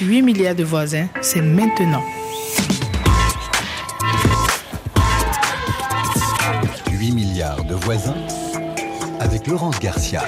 8 milliards de voisins, c'est maintenant. 8 milliards de voisins avec Laurence Garcia.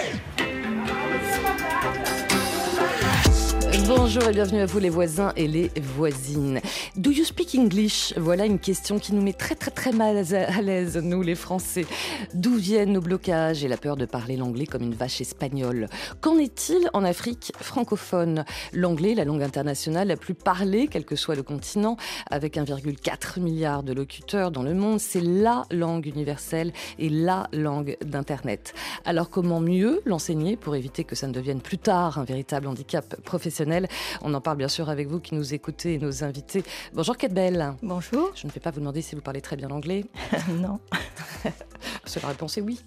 Bonjour et bienvenue à vous les voisins et les voisines. Do you speak English? Voilà une question qui nous met très très très mal à l'aise, nous les Français. D'où viennent nos blocages et la peur de parler l'anglais comme une vache espagnole? Qu'en est-il en Afrique francophone? L'anglais, la langue internationale la plus parlée, quel que soit le continent, avec 1,4 milliard de locuteurs dans le monde, c'est la langue universelle et la langue d'Internet. Alors comment mieux l'enseigner pour éviter que ça ne devienne plus tard un véritable handicap professionnel? On en parle bien sûr avec vous qui nous écoutez et nos invités. Bonjour Kate Bell. Bonjour. Je ne vais pas vous demander si vous parlez très bien l'anglais. non. la réponse est oui.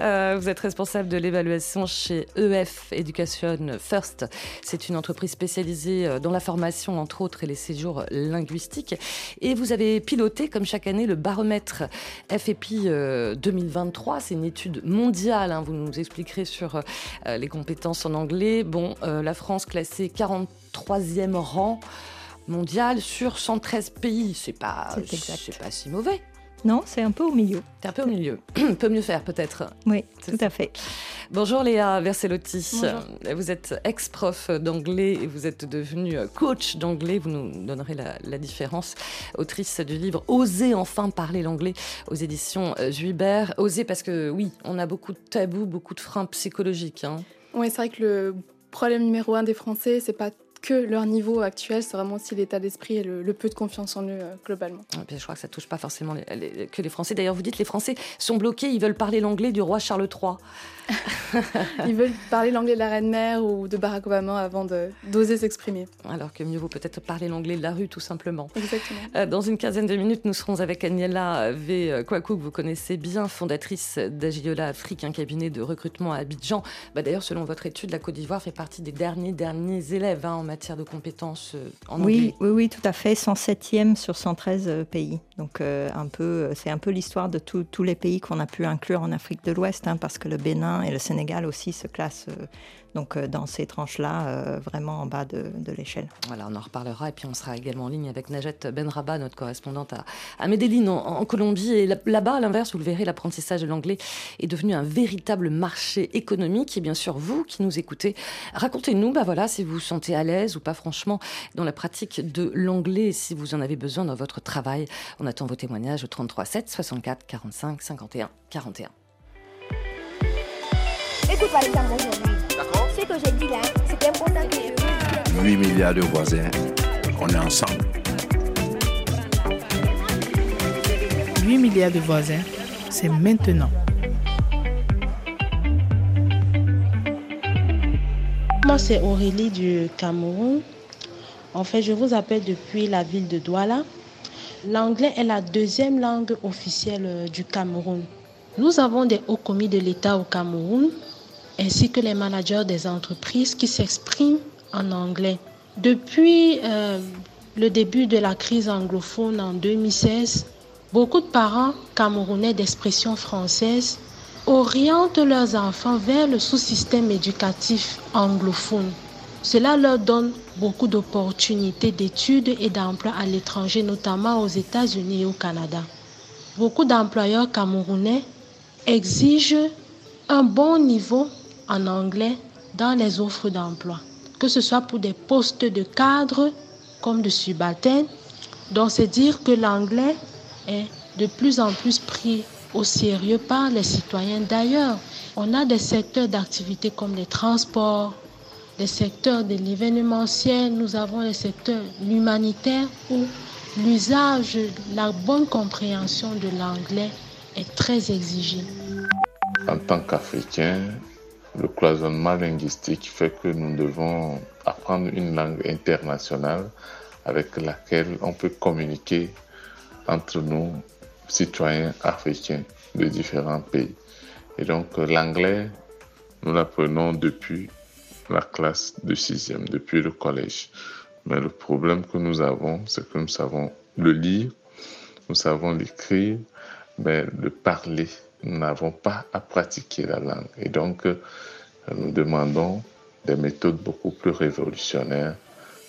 Euh, vous êtes responsable de l'évaluation chez EF Education First. C'est une entreprise spécialisée euh, dans la formation, entre autres, et les séjours linguistiques. Et vous avez piloté, comme chaque année, le baromètre FEPI 2023. C'est une étude mondiale. Hein. Vous nous expliquerez sur euh, les compétences en anglais. Bon, la France classée 43e rang mondial sur 113 pays. C'est pas, c'est pas si mauvais. Non, c'est un peu au milieu. C'est un peu au milieu. Peut mieux faire peut-être. Oui, tout à fait. Bonjour Léa Verselotti. Vous êtes ex-prof d'anglais et vous êtes devenue coach d'anglais. Vous nous donnerez la, différence. Autrice du livre Oser enfin parler l'anglais aux éditions Juibert. Oser parce que oui, on a beaucoup de tabous, beaucoup de freins psychologiques. Hein. Oui, c'est vrai que le problème numéro un des Français, c'est pas que leur niveau actuel, c'est vraiment aussi l'état d'esprit et le, peu de confiance en eux euh, globalement. Ah, je crois que ça touche pas forcément que les Français. D'ailleurs, vous dites les Français sont bloqués, ils veulent parler l'anglais du roi Charles III. Ils veulent parler l'anglais de la reine-mère ou de Barack Obama avant d'oser s'exprimer. Alors que mieux vaut peut-être parler l'anglais de la rue, tout simplement. Exactement. Euh, dans une quinzaine de minutes, nous serons avec Agnella V. Kwaku, que vous connaissez bien, fondatrice d'Agiola Afrique, un cabinet de recrutement à Abidjan. Bah, D'ailleurs, selon votre étude, la Côte d'Ivoire fait partie des derniers, derniers élèves hein, en matière de compétences euh, en oui, anglais. Oui, oui, tout à fait. 107e sur 113 euh, pays. Donc, un peu, c'est un peu l'histoire de tous les pays qu'on a pu inclure en Afrique de l'Ouest, hein, parce que le Bénin et le Sénégal aussi se classent euh, donc euh, dans ces tranches-là, euh, vraiment en bas de, l'échelle. Voilà, on en reparlera et puis on sera également en ligne avec Najet Benraba, notre correspondante à, à Medellin en, Colombie. Et là-bas, à l'inverse, vous le verrez, l'apprentissage de l'anglais est devenu un véritable marché économique. Et bien sûr, vous qui nous écoutez, racontez-nous, bah voilà, si vous vous sentez à l'aise ou pas franchement dans la pratique de l'anglais, si vous en avez besoin dans votre travail. On attend vos témoignages au 33 7 64 45 51 41. Écoute par exemple aujourd'hui. D'accord. Ce que j'ai dit là, c'est important que 8 milliards de voisins, on est ensemble. 8 milliards de voisins, c'est maintenant. Moi, c'est Aurélie du Cameroun. En fait, je vous appelle depuis la ville de Douala. L'anglais est la deuxième langue officielle euh, du Cameroun. Nous avons des hauts commis de l'État au Cameroun ainsi que les managers des entreprises qui s'expriment en anglais. Depuis euh, le début de la crise anglophone en 2016, beaucoup de parents camerounais d'expression française orientent leurs enfants vers le sous-système éducatif anglophone. Cela leur donne beaucoup d'opportunités d'études et d'emploi à l'étranger, notamment aux États-Unis et au Canada. Beaucoup d'employeurs camerounais exigent un bon niveau en anglais dans les offres d'emploi, que ce soit pour des postes de cadre comme de subalterne. Donc c'est dire que l'anglais est de plus en plus pris au sérieux par les citoyens. D'ailleurs, on a des secteurs d'activité comme les transports, les secteurs de l'événementiel, nous avons les secteurs humanitaires où l'usage, la bonne compréhension de l'anglais est très exigé. En tant qu'Africain, le cloisonnement linguistique fait que nous devons apprendre une langue internationale avec laquelle on peut communiquer entre nous, citoyens africains de différents pays. Et donc l'anglais, nous l'apprenons depuis la classe de sixième, depuis le collège. Mais le problème que nous avons, c'est que nous savons le lire, nous savons l'écrire, mais le parler, n'avons pas à pratiquer la langue. Et donc, nous demandons des méthodes beaucoup plus révolutionnaires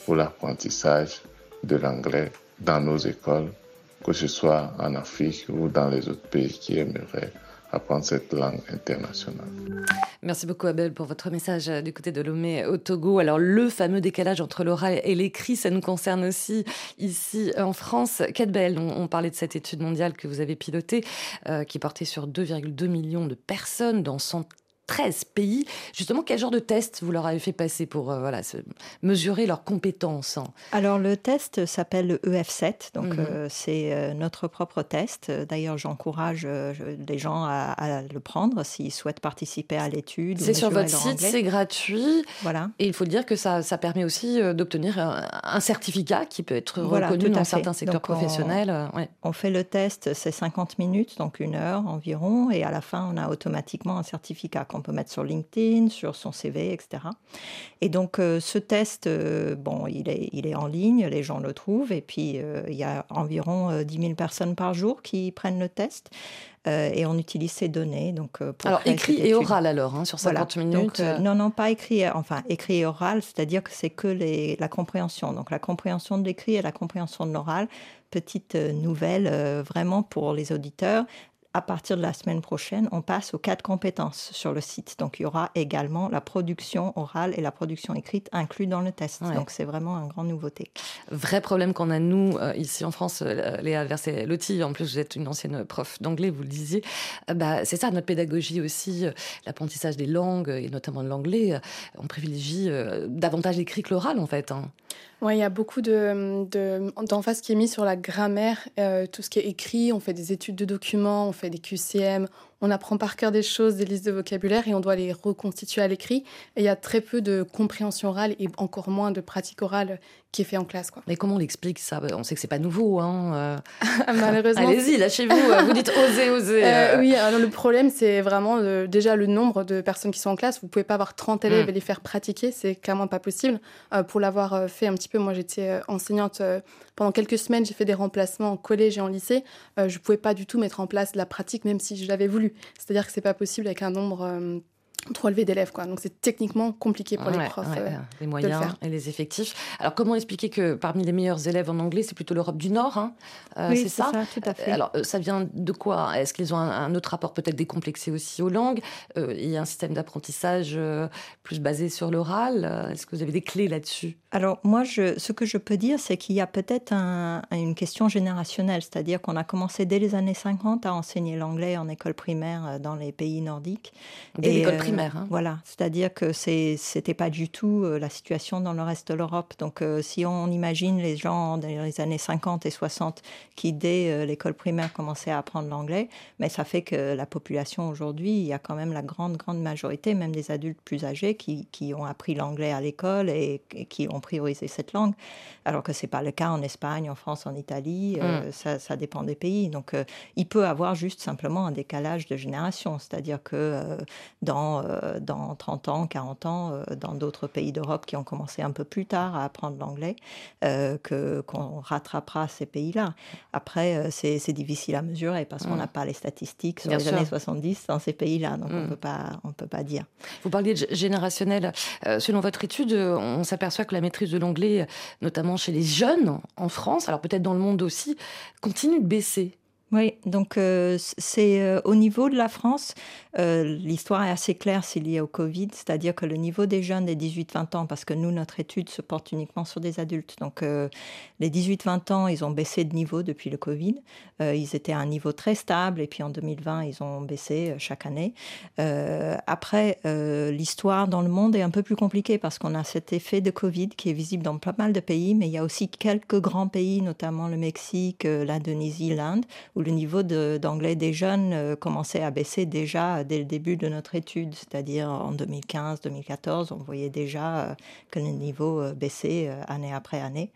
pour l'apprentissage de l'anglais dans nos écoles, que ce soit en Afrique ou dans les autres pays qui aimeraient apprendre cette langue internationale. Merci beaucoup Abel pour votre message du côté de Lomé au Togo. Alors le fameux décalage entre l'oral et l'écrit, ça nous concerne aussi ici en France. Kate Bell, on, parlait de cette étude mondiale que vous avez pilotée, euh, qui portait sur 2,2 millions de personnes dans 100 13 pays. Justement, quel genre de test vous leur avez fait passer pour euh, voilà, mesurer leurs compétences Alors, le test s'appelle le EF7, donc mhm. euh, c'est euh, notre propre test. D'ailleurs, j'encourage les gens à, le prendre s'ils souhaitent participer à l'étude. C'est sur votre site, c'est gratuit. Voilà. Et il faut dire que ça, ça permet aussi d'obtenir un, certificat qui peut être reconnu dans certains secteurs professionnels. On, on fait le test, c'est 50 minutes, donc une heure environ, et à la fin, on a automatiquement un certificat qu'on peut mettre sur LinkedIn, sur son CV, etc. Et donc euh, ce test, euh, bon, il est, il est en ligne, les gens le trouvent, et puis euh, il y a environ 10 000 personnes par jour qui prennent le test. et on utilise ces données. Donc, pour alors, écrit et oral alors, hein, sur 50 minutes Non, non, pas écrit, enfin, écrit et oral, c'est-à-dire que c'est que les, la compréhension. Donc, la compréhension de l'écrit et la compréhension de l'oral. Petite nouvelle, vraiment pour les auditeurs, à partir de la semaine prochaine, on passe aux quatre compétences sur le site. Donc, il y aura également la production orale et la production écrite inclus dans le test. Donc, c'est vraiment une grande nouveauté. Vrai problème qu'on a, nous, euh, ici en France, euh, Léa Verset-Lotti, en plus, vous êtes une ancienne prof d'anglais, vous le disiez. Euh, bah, c'est ça, notre pédagogie aussi, l'apprentissage des langues, et notamment de l'anglais. on privilégie davantage l'écrit que l'oral, en fait. Hein. Oui, il y a beaucoup de, d'emphase qui est mise sur la grammaire, tout ce qui est écrit. On fait des études de documents, on fait des QCM, on apprend par cœur des choses, des listes de vocabulaire et on doit les reconstituer à l'écrit. Et il y a très peu de compréhension orale et encore moins de pratique orale qui est fait en classe. Quoi. Mais comment on l'explique ça? On sait que c'est pas nouveau. Hein euh. Malheureusement. Allez-y, lâchez-vous. Euh, vous dites oser, oser. Euh, oui, alors le problème, c'est vraiment déjà le nombre de personnes qui sont en classe. Vous pouvez pas avoir 30 élèves hmm. et les faire pratiquer. C'est clairement pas possible. pour l'avoir fait un petit peu, moi j'étais enseignante pendant quelques semaines. J'ai fait des remplacements en collège et en lycée. je pouvais pas du tout mettre en place la pratique, même si je l'avais voulu. C'est-à-dire que c'est pas possible avec un nombre trop élevé d'élèves. Quoi. Donc c'est techniquement compliqué pour les profs. Euh, les moyens et les effectifs. Alors comment expliquer que parmi les meilleurs élèves en anglais, c'est plutôt l'Europe du Nord hein euh, Oui, c'est ça, tout à fait. Alors euh, ça vient de quoi? Est-ce qu'ils ont un, autre rapport peut-être décomplexé aussi aux langues? Il y a un système d'apprentissage plus basé sur l'oral. Est-ce que vous avez des clés là-dessus? Alors moi, je, ce que je peux dire, c'est qu'il y a peut-être une question générationnelle, c'est-à-dire qu'on a commencé dès les années 50 à enseigner l'anglais en école primaire dans les pays nordiques. Dès l'école primaire Hein. Voilà, c'est-à-dire que c'était pas du tout euh, la situation dans le reste de l'Europe. Donc, euh, si on imagine les gens dans les années 50 et 60 qui dès euh, l'école primaire commençaient à apprendre l'anglais, mais ça fait que la population aujourd'hui, il y a quand même la grande grande majorité, même des adultes plus âgés, qui, qui ont appris l'anglais à l'école et, qui ont priorisé cette langue, alors que c'est pas le cas en Espagne, en France, en Italie. Mm. ça, ça, dépend des pays. Donc, il peut avoir juste simplement un décalage de génération, c'est-à-dire que dans euh, dans 30 ans, 40 ans, euh, dans d'autres pays d'Europe qui ont commencé un peu plus tard à apprendre l'anglais, euh, que qu'on rattrapera ces pays-là. Après, c'est difficile à mesurer parce qu'on mm. n'a pas les statistiques sur les années 70 dans ces pays-là, donc on mm. peut pas on peut pas dire. Vous parliez de générationnel. selon votre étude, on s'aperçoit que la maîtrise de l'anglais, notamment chez les jeunes en France, alors peut-être dans le monde aussi, continue de baisser. Oui, donc c'est au niveau de la France, euh, l'histoire est assez claire, c'est lié au Covid, c'est-à-dire que le niveau des jeunes des 18-20 ans, parce que nous, notre étude se porte uniquement sur des adultes, donc euh, les 18-20 ans, ils ont baissé de niveau depuis le Covid. Euh, ils étaient à un niveau très stable, et puis en 2020, ils ont baissé chaque année. après, l'histoire dans le monde est un peu plus compliquée parce qu'on a cet effet de Covid qui est visible dans pas mal de pays, mais il y a aussi quelques grands pays, notamment le Mexique, l'Indonésie, l'Inde, où le niveau d'anglais des jeunes commençait à baisser déjà dès le début de notre étude, c'est-à-dire en 2015-2014, on voyait déjà euh, que le niveau euh, baissait euh, année après année.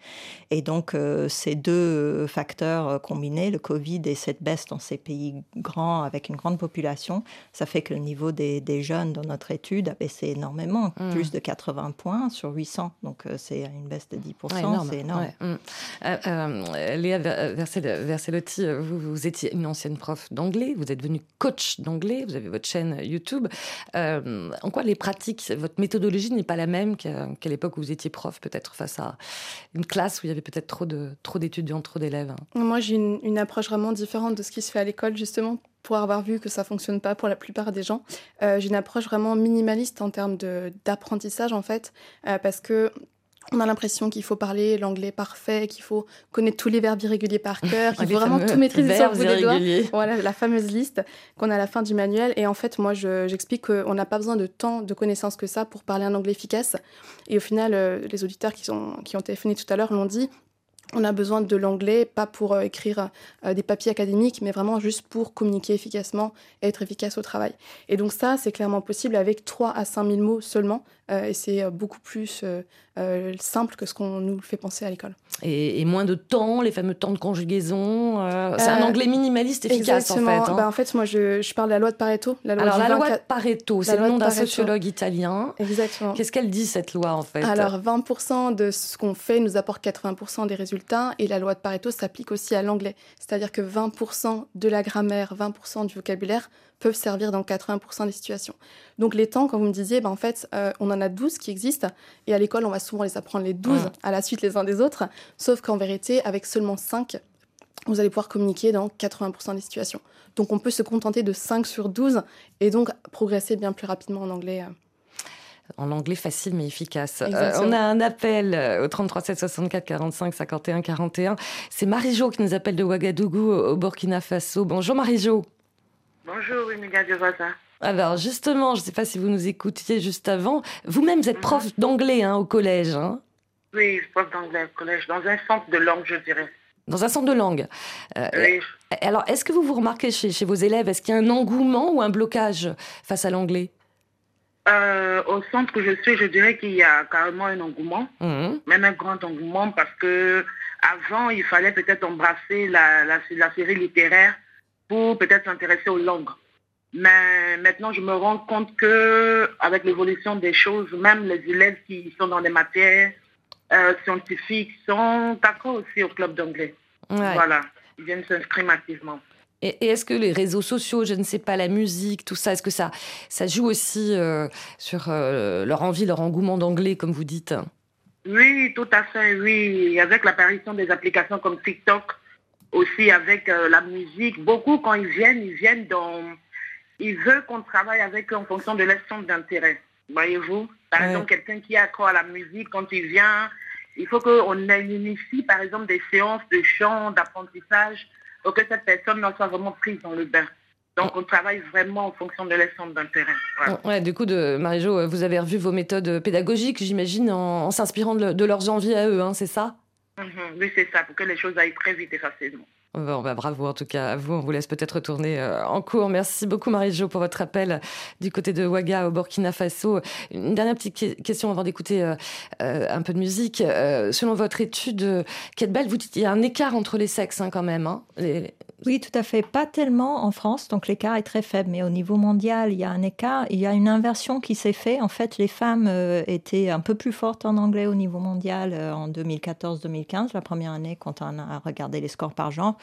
Et donc ces deux facteurs combinés, le Covid et cette baisse dans ces pays grands avec une grande population, ça fait que le niveau des, jeunes dans notre étude a baissé énormément, mmh. plus de 80 points sur 800. Donc c'est une baisse de 10%, c'est énorme. Mmh. Léa Verselotti, vous, vous étiez une ancienne prof d'anglais, vous êtes devenue coach d'anglais, vous avez votre chaîne YouTube. Euh, en quoi les pratiques, votre méthodologie n'est pas la même qu'à l'époque où vous étiez prof, peut-être face à une classe où il y avait peut-être trop d'étudiants, trop d'élèves? Moi, j'ai une, une approche vraiment différente de ce qui se fait à l'école, justement pour avoir vu que ça fonctionne pas pour la plupart des gens. Euh, j'ai une approche vraiment minimaliste en termes d'apprentissage en fait, euh, parce que on a l'impression qu'il faut parler l'anglais parfait, qu'il faut connaître tous les verbes irréguliers par cœur, qu'il faut vraiment tout maîtriser sur le bout des doigts. Voilà, la fameuse liste qu'on a à la fin du manuel. Et en fait, moi, j'explique qu'on n'a pas besoin de tant de connaissances que ça pour parler un anglais efficace. Et au final, euh, les auditeurs qui, sont, qui ont téléphoné tout à l'heure l'ont dit, on a besoin de l'anglais, pas pour euh, écrire euh, des papiers académiques, mais vraiment juste pour communiquer efficacement et être efficace au travail. Et donc ça, c'est clairement possible avec 3 à 5 000 mots seulement, euh, et c'est beaucoup plus euh, simple que ce qu'on nous fait penser à l'école. Et, moins de temps, les fameux temps de conjugaison. Euh, c'est un euh, anglais minimaliste efficace en fait. Hein. Bah, en fait, moi je, je, parle de la loi de Pareto. La loi Alors la loi de Pareto, c'est le nom d'un sociologue italien. Exactement. Qu'est-ce qu'elle dit cette loi en fait? Alors 20% de ce qu'on fait nous apporte 80% des résultats et la loi de Pareto s'applique aussi à l'anglais. C'est-à-dire que 20% de la grammaire, 20% du vocabulaire peuvent servir dans 80% des situations. Donc les temps, quand vous me disiez, ben, en fait, euh, on en a 12 qui existent, et à l'école, on va souvent les apprendre les 12 à la suite les uns des autres, sauf qu'en vérité, avec seulement 5, vous allez pouvoir communiquer dans 80% des situations. Donc on peut se contenter de 5 sur 12, et donc progresser bien plus rapidement en anglais. Euh. En anglais facile mais efficace. Euh, on a un appel au 33 7 64 45 51 41. C'est Marie-Jo qui nous appelle de Ouagadougou au Burkina Faso. Bonjour Marie-Jo. Bonjour, Emilia Voisin. Alors justement, je ne sais pas si vous nous écoutiez juste avant. Vous-même, vous êtes prof mhm. d'anglais hein, au collège. Hein oui, prof d'anglais au collège, dans un centre de langue, je dirais. Dans un centre de langue. Euh, oui. Alors, est-ce que vous vous remarquez chez, chez vos élèves, est-ce qu'il y a un engouement ou un blocage face à l'anglais? Euh, Au centre que je suis, je dirais qu'il y a carrément un engouement, mhm. même un grand engouement, parce que avant, il fallait peut-être embrasser la, la, la série littéraire pour peut-être s'intéresser aux langues. Mais maintenant, je me rends compte que avec l'évolution des choses, même les élèves qui sont dans des matières euh, scientifiques sont d'accord aussi au club d'anglais. Voilà, ils viennent s'inscrire massivement. Et, est-ce que les réseaux sociaux, je ne sais pas, la musique, tout ça, est-ce que ça, ça joue aussi euh, sur euh, leur envie, leur engouement d'anglais, comme vous dites? Oui, tout à fait, oui. Avec l'apparition des applications comme TikTok, aussi avec euh, la musique. Beaucoup, quand ils viennent, ils viennent dans... Ils veulent qu'on travaille avec eux en fonction de leur centre d'intérêt. Voyez-vous? Par exemple, quelqu'un qui est accro à la musique, quand il vient, il faut qu'on initie, par exemple, des séances de chant, d'apprentissage, pour que cette personne soit vraiment prise dans le bain. Donc, on travaille vraiment en fonction de leur centre d'intérêt. Ouais, du coup, de, Marie-Jo, vous avez revu vos méthodes pédagogiques, j'imagine, en, s'inspirant de, leurs envies à eux, hein, c'est ça? Mhm. oui, c'est ça, pour que les choses aillent très vite et facilement. Bon, bah, bravo en tout cas à vous. On vous laisse peut-être retourner euh, en cours. Merci beaucoup Marie-Jo pour votre appel du côté de Ouaga au Burkina Faso. Une dernière petite question avant d'écouter euh, euh, un peu de musique. selon votre étude, Kate Bell, vous dites qu'il y a un écart entre les sexes hein, quand même. Hein. Oui, tout à fait. Pas tellement en France, donc l'écart est très faible. Mais au niveau mondial, il y a un écart. Il y a une inversion qui s'est faite. En fait, les femmes étaient un peu plus fortes en anglais au niveau mondial en 2014-2015, la première année quand on a regardé les scores par genre.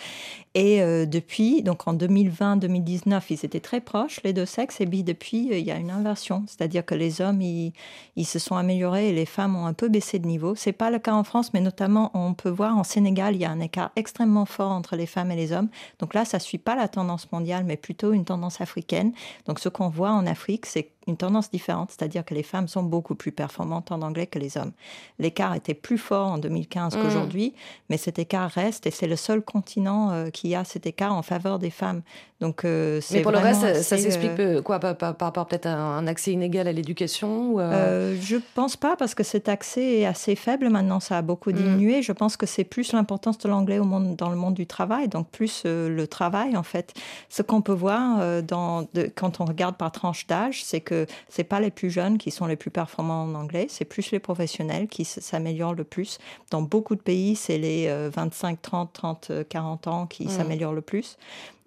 Et euh, depuis, donc en 2020-2019, ils étaient très proches, les deux sexes. Et puis depuis, euh, il y a une inversion. C'est-à-dire que les hommes, ils, ils, se sont améliorés et les femmes ont un peu baissé de niveau. C'est pas le cas en France, mais notamment, on peut voir en Sénégal, il y a un écart extrêmement fort entre les femmes et les hommes. Donc là, ça suit pas la tendance mondiale, mais plutôt une tendance africaine. Donc ce qu'on voit en Afrique, c'est une tendance différente, c'est-à-dire que les femmes sont beaucoup plus performantes en anglais que les hommes. L'écart était plus fort en 2015 mmh. qu'aujourd'hui, mais cet écart reste et c'est le seul continent euh, qui a cet écart en faveur des femmes. Donc, euh, mais pour le reste, ça, s'explique euh, quoi par, rapport peut-être à un accès inégal à l'éducation Je pense pas parce que cet accès est assez faible maintenant, ça a beaucoup mmh. diminué. Je pense que c'est plus l'importance de l'anglais au monde, dans le monde du travail, donc plus le travail en fait. Ce qu'on peut voir dans, quand on regarde par tranche d'âge, c'est que que c'est pas les plus jeunes qui sont les plus performants en anglais, c'est plus les professionnels qui s'améliorent le plus. Dans beaucoup de pays, c'est les 25, 30, 30, 40 ans qui mm. s'améliorent le plus.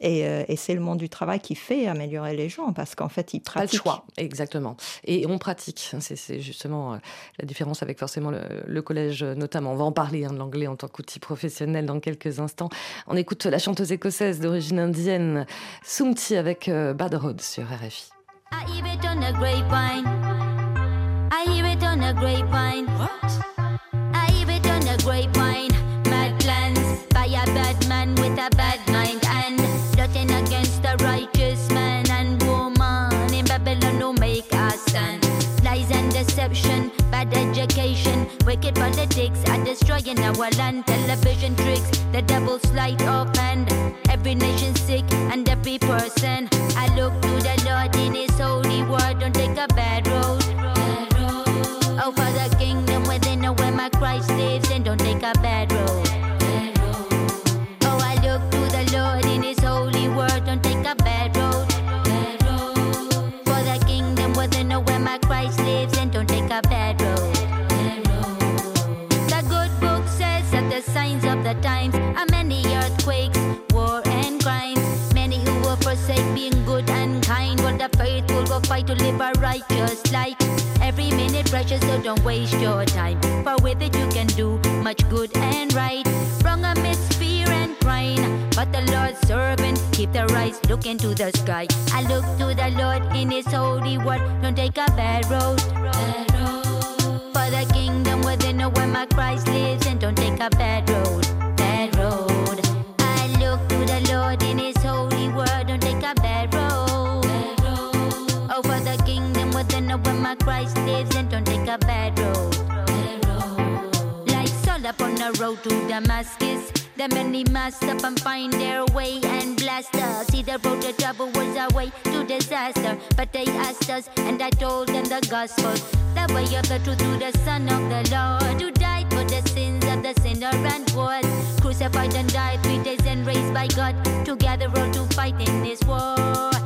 Euh, et, c'est le monde du travail qui fait améliorer les gens parce qu'en fait, ils pratiquent. Pas le choix, exactement. Et on pratique. C'est justement euh, la différence avec forcément le, collège, notamment. On va en parler hein, de l'anglais en tant qu'outil professionnel dans quelques instants. On écoute la chanteuse écossaise d'origine indienne, Sumti, avec euh, Bad Road sur RFI. I hear it on a grapevine. I hear it on a grapevine. What? I hear it on a grapevine. Mad plans by a bad man with a bad mind. And plotting against the righteous man and woman in Babylon who make us stand. Lies and deception, bad education, wicked politics are destroying our land. Television tricks, the devil's light up and every nation sick and every person. I look to the Lord in His holy word, don't take a bad road. Oh, for the kingdom within oh, where my Christ lives, and don't take a bad road. The times are many earthquakes, war and crimes. Many who will forsake being good and kind, while the faithful will fight to live a righteous life. Every minute precious, so don't waste your time. For with it you can do much good and right. Wrong amidst fear and crying. But the Lord's servant keep their eyes looking to the sky. I look to the Lord in His holy word. Don't take a bad road. Bad road. For the kingdom within where my Christ lives, and don't take a bad road. My Christ lives, and don't take a bad road. Like Saul upon the road to Damascus. The many must up and find their way and blast us. See the road to trouble was our way to disaster. But they asked us, and I told them the gospel. The way of the truth to the Son of the Lord, who died for the sins of the sinner and was crucified and died three days and raised by God. Together all to fight in this war.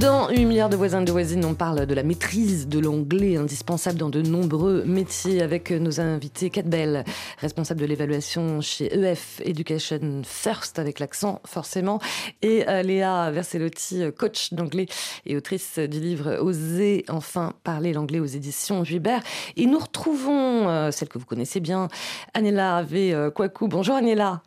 Dans 8 milliards de voisins de voisines, on parle de la maîtrise de l'anglais indispensable dans de nombreux métiers avec nos invités. Kat Bell, responsable de l'évaluation chez EF Education First avec l'accent forcément, et euh, Léa Verselotti, coach d'anglais et autrice du livre Oser enfin parler l'anglais aux éditions Hubert. Et nous retrouvons euh, celle que vous connaissez bien, Anela V. Kwaku. Bonjour Anela.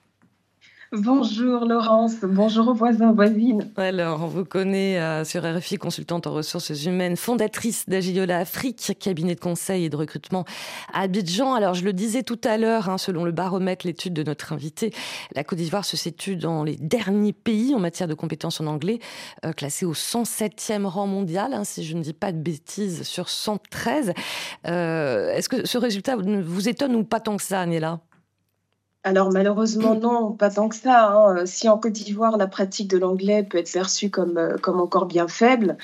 Bonjour Laurence, bonjour aux voisins, voisines. Alors, on vous connaît euh, sur RFI, consultante en ressources humaines, fondatrice d'Agiola Afrique, cabinet de conseil et de recrutement à Abidjan. Alors, je le disais tout à l'heure, hein, selon le baromètre, l'étude de notre invité, la Côte d'Ivoire se situe dans les derniers pays en matière de compétences en anglais, euh, classé au 107e rang mondial, hein, si je ne dis pas de bêtises, sur 113. Euh, est-ce que ce résultat vous étonne ou pas tant que ça, Anela alors malheureusement non, pas tant que ça. Hein. Si en Côte d'Ivoire la pratique de l'anglais peut être perçue comme, euh, comme encore bien faible,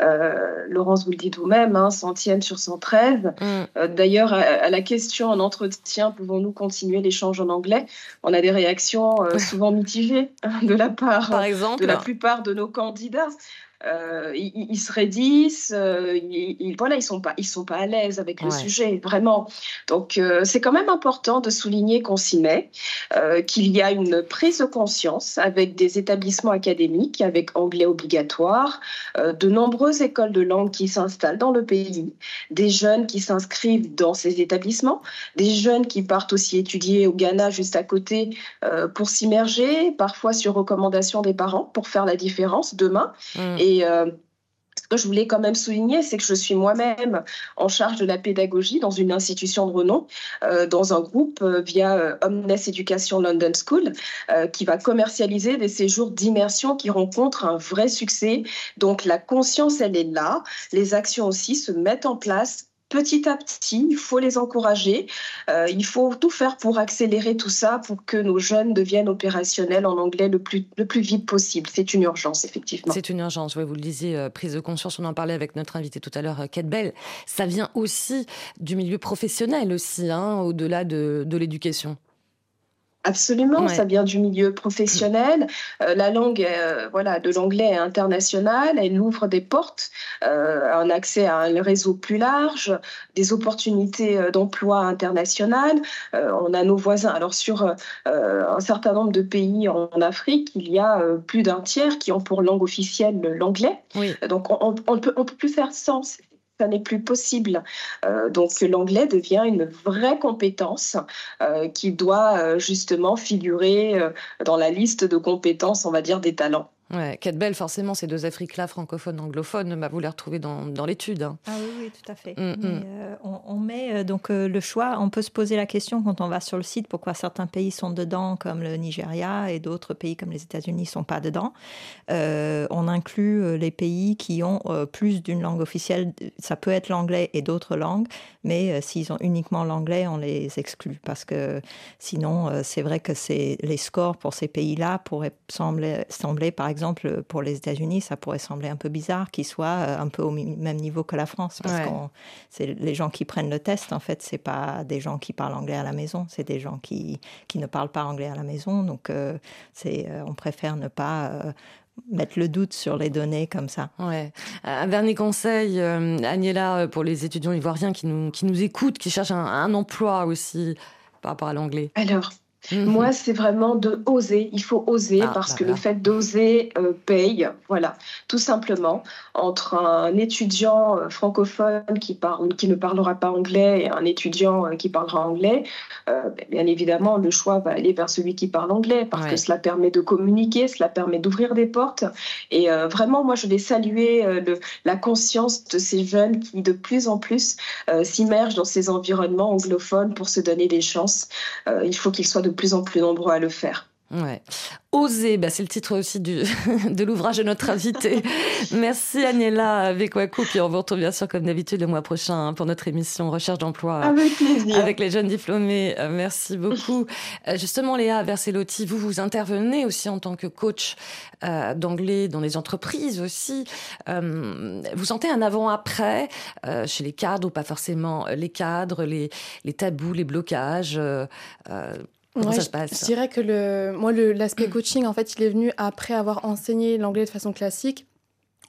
euh, Laurence vous le dit vous-même, hein, centième sur 113. Mm. Euh, d'ailleurs, à, la question en entretien, pouvons-nous continuer l'échange en anglais? On a des réactions souvent mitigées hein, de la part de la plupart de nos candidats. Euh, ils, se raidissent, euh, ils, voilà, ils sont pas, ils sont pas à l'aise avec le sujet, vraiment. Donc euh, c'est quand même important de souligner qu'on s'y met, qu'il y a une prise de conscience avec des établissements académiques, avec anglais obligatoire, de nombreuses écoles de langue qui s'installent dans le pays, des jeunes qui s'inscrivent dans ces établissements, des jeunes qui partent aussi étudier au Ghana juste à côté pour s'immerger, parfois sur recommandation des parents pour faire la différence demain. Mm. Et euh, ce que je voulais quand même souligner, c'est que je suis moi-même en charge de la pédagogie dans une institution de renom, euh, dans un groupe euh, via Omnes Education London School, qui va commercialiser des séjours d'immersion qui rencontrent un vrai succès. Donc la conscience, elle est là, les actions aussi se mettent en place petit à petit, il faut les encourager. Euh, il faut tout faire pour accélérer tout ça, pour que nos jeunes deviennent opérationnels en anglais le plus, le plus vite possible. C'est une urgence, effectivement. C'est une urgence, vous le disiez, euh, prise de conscience, on en parlait avec notre invité tout à l'heure, euh, Kate Bell. Ça vient aussi du milieu professionnel aussi, hein, au-delà de l'éducation. Absolument, ça vient du milieu professionnel. Euh, la langue, euh, voilà, de l'anglais est internationale. Elle ouvre des portes, euh, un accès à un réseau plus large, des opportunités d'emploi internationales. on a nos voisins. Alors sur un certain nombre de pays en, Afrique, il y a plus d'un tiers qui ont pour langue officielle l'anglais. Donc on, on, peut, on peut plus faire sans n'est plus possible. Euh, donc l'anglais devient une vraie compétence euh, qui doit euh, justement figurer dans la liste de compétences, on va dire, des talents. Ouais, Kate Bell, forcément, ces deux Afriques-là, francophones, anglophones, bah, vous les retrouvez dans, dans l'étude. Hein. Ah oui, oui, tout à fait. Mm, mm. Euh, on, met euh, donc euh, le choix, on peut se poser la question quand on va sur le site pourquoi certains pays sont dedans, comme le Nigeria, et d'autres pays comme les États-Unis ne sont pas dedans. on inclut les pays qui ont plus d'une langue officielle. Ça peut être l'anglais et d'autres langues, mais s'ils ont uniquement l'anglais, on les exclut parce que sinon, c'est vrai que les scores pour ces pays-là pourraient sembler, sembler par exemple, exemple, pour les États-Unis, ça pourrait sembler un peu bizarre qu'ils soient euh, un peu au même niveau que la France, parce que c'est les gens qui prennent le test, en fait, c'est pas des gens qui parlent anglais à la maison, c'est des gens qui, qui ne parlent pas anglais à la maison. Donc, euh, c'est, euh, on préfère ne pas mettre le doute sur les données comme ça. Ouais. Un dernier conseil, Agnella, pour les étudiants ivoiriens qui nous, qui nous écoutent, qui cherchent un, un emploi aussi par rapport à l'anglais. Alors, Mhm. Moi, c'est vraiment de oser. Il faut oser ah, parce que le fait d'oser euh, paye. Voilà, tout simplement. Entre un étudiant euh, francophone qui, parle, qui ne parlera pas anglais et un étudiant euh, qui parlera anglais, ben, bien évidemment, le choix va aller vers celui qui parle anglais parce que cela permet de communiquer, cela permet d'ouvrir des portes. Et vraiment, moi, je vais saluer la conscience de ces jeunes qui, de plus en plus, s'immergent dans ces environnements anglophones pour se donner des chances. il faut qu'ils soient de plus en plus nombreux à le faire. Ouais. Oser, bah c'est le titre aussi du, de l'ouvrage de notre invité. Merci Agnella Vekwaku, puis on vous retrouve bien sûr comme d'habitude le mois prochain hein, pour notre émission Recherche d'emploi. Avec les jeunes diplômés. Euh, merci beaucoup. Euh, justement Léa Verselotti, vous vous intervenez aussi en tant que coach euh, d'anglais dans les entreprises aussi. vous sentez un avant-après chez les cadres ou pas forcément les cadres, les, les tabous, les blocages Comment ça se passe? je, dirais que le, moi, l'aspect coaching, en fait, il est venu après avoir enseigné l'anglais de façon classique.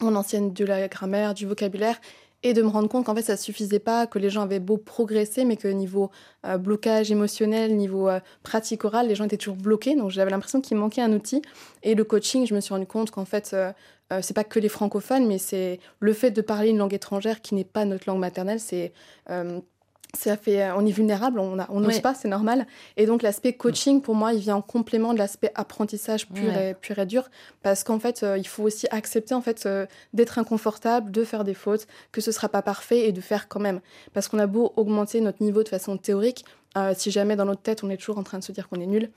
On enseigne de la grammaire, du vocabulaire, et de me rendre compte qu'en fait, ça suffisait pas, que les gens avaient beau progresser, mais que niveau euh, blocage émotionnel, niveau euh, pratique orale, les gens étaient toujours bloqués. Donc, j'avais l'impression qu'il manquait un outil. Et le coaching, je me suis rendu compte qu'en fait, euh, c'est pas que les francophones, mais c'est le fait de parler une langue étrangère qui n'est pas notre langue maternelle. C'est ça fait, euh, on est vulnérable, on n'ose pas, c'est normal. Et donc l'aspect coaching, pour moi, il vient en complément de l'aspect apprentissage pur, et, pur et dur, parce qu'en fait, euh, il faut aussi accepter en fait euh, d'être inconfortable, de faire des fautes, que ce sera pas parfait et de faire quand même. Parce qu'on a beau augmenter notre niveau de façon théorique, si jamais dans notre tête on est toujours en train de se dire qu'on est nul,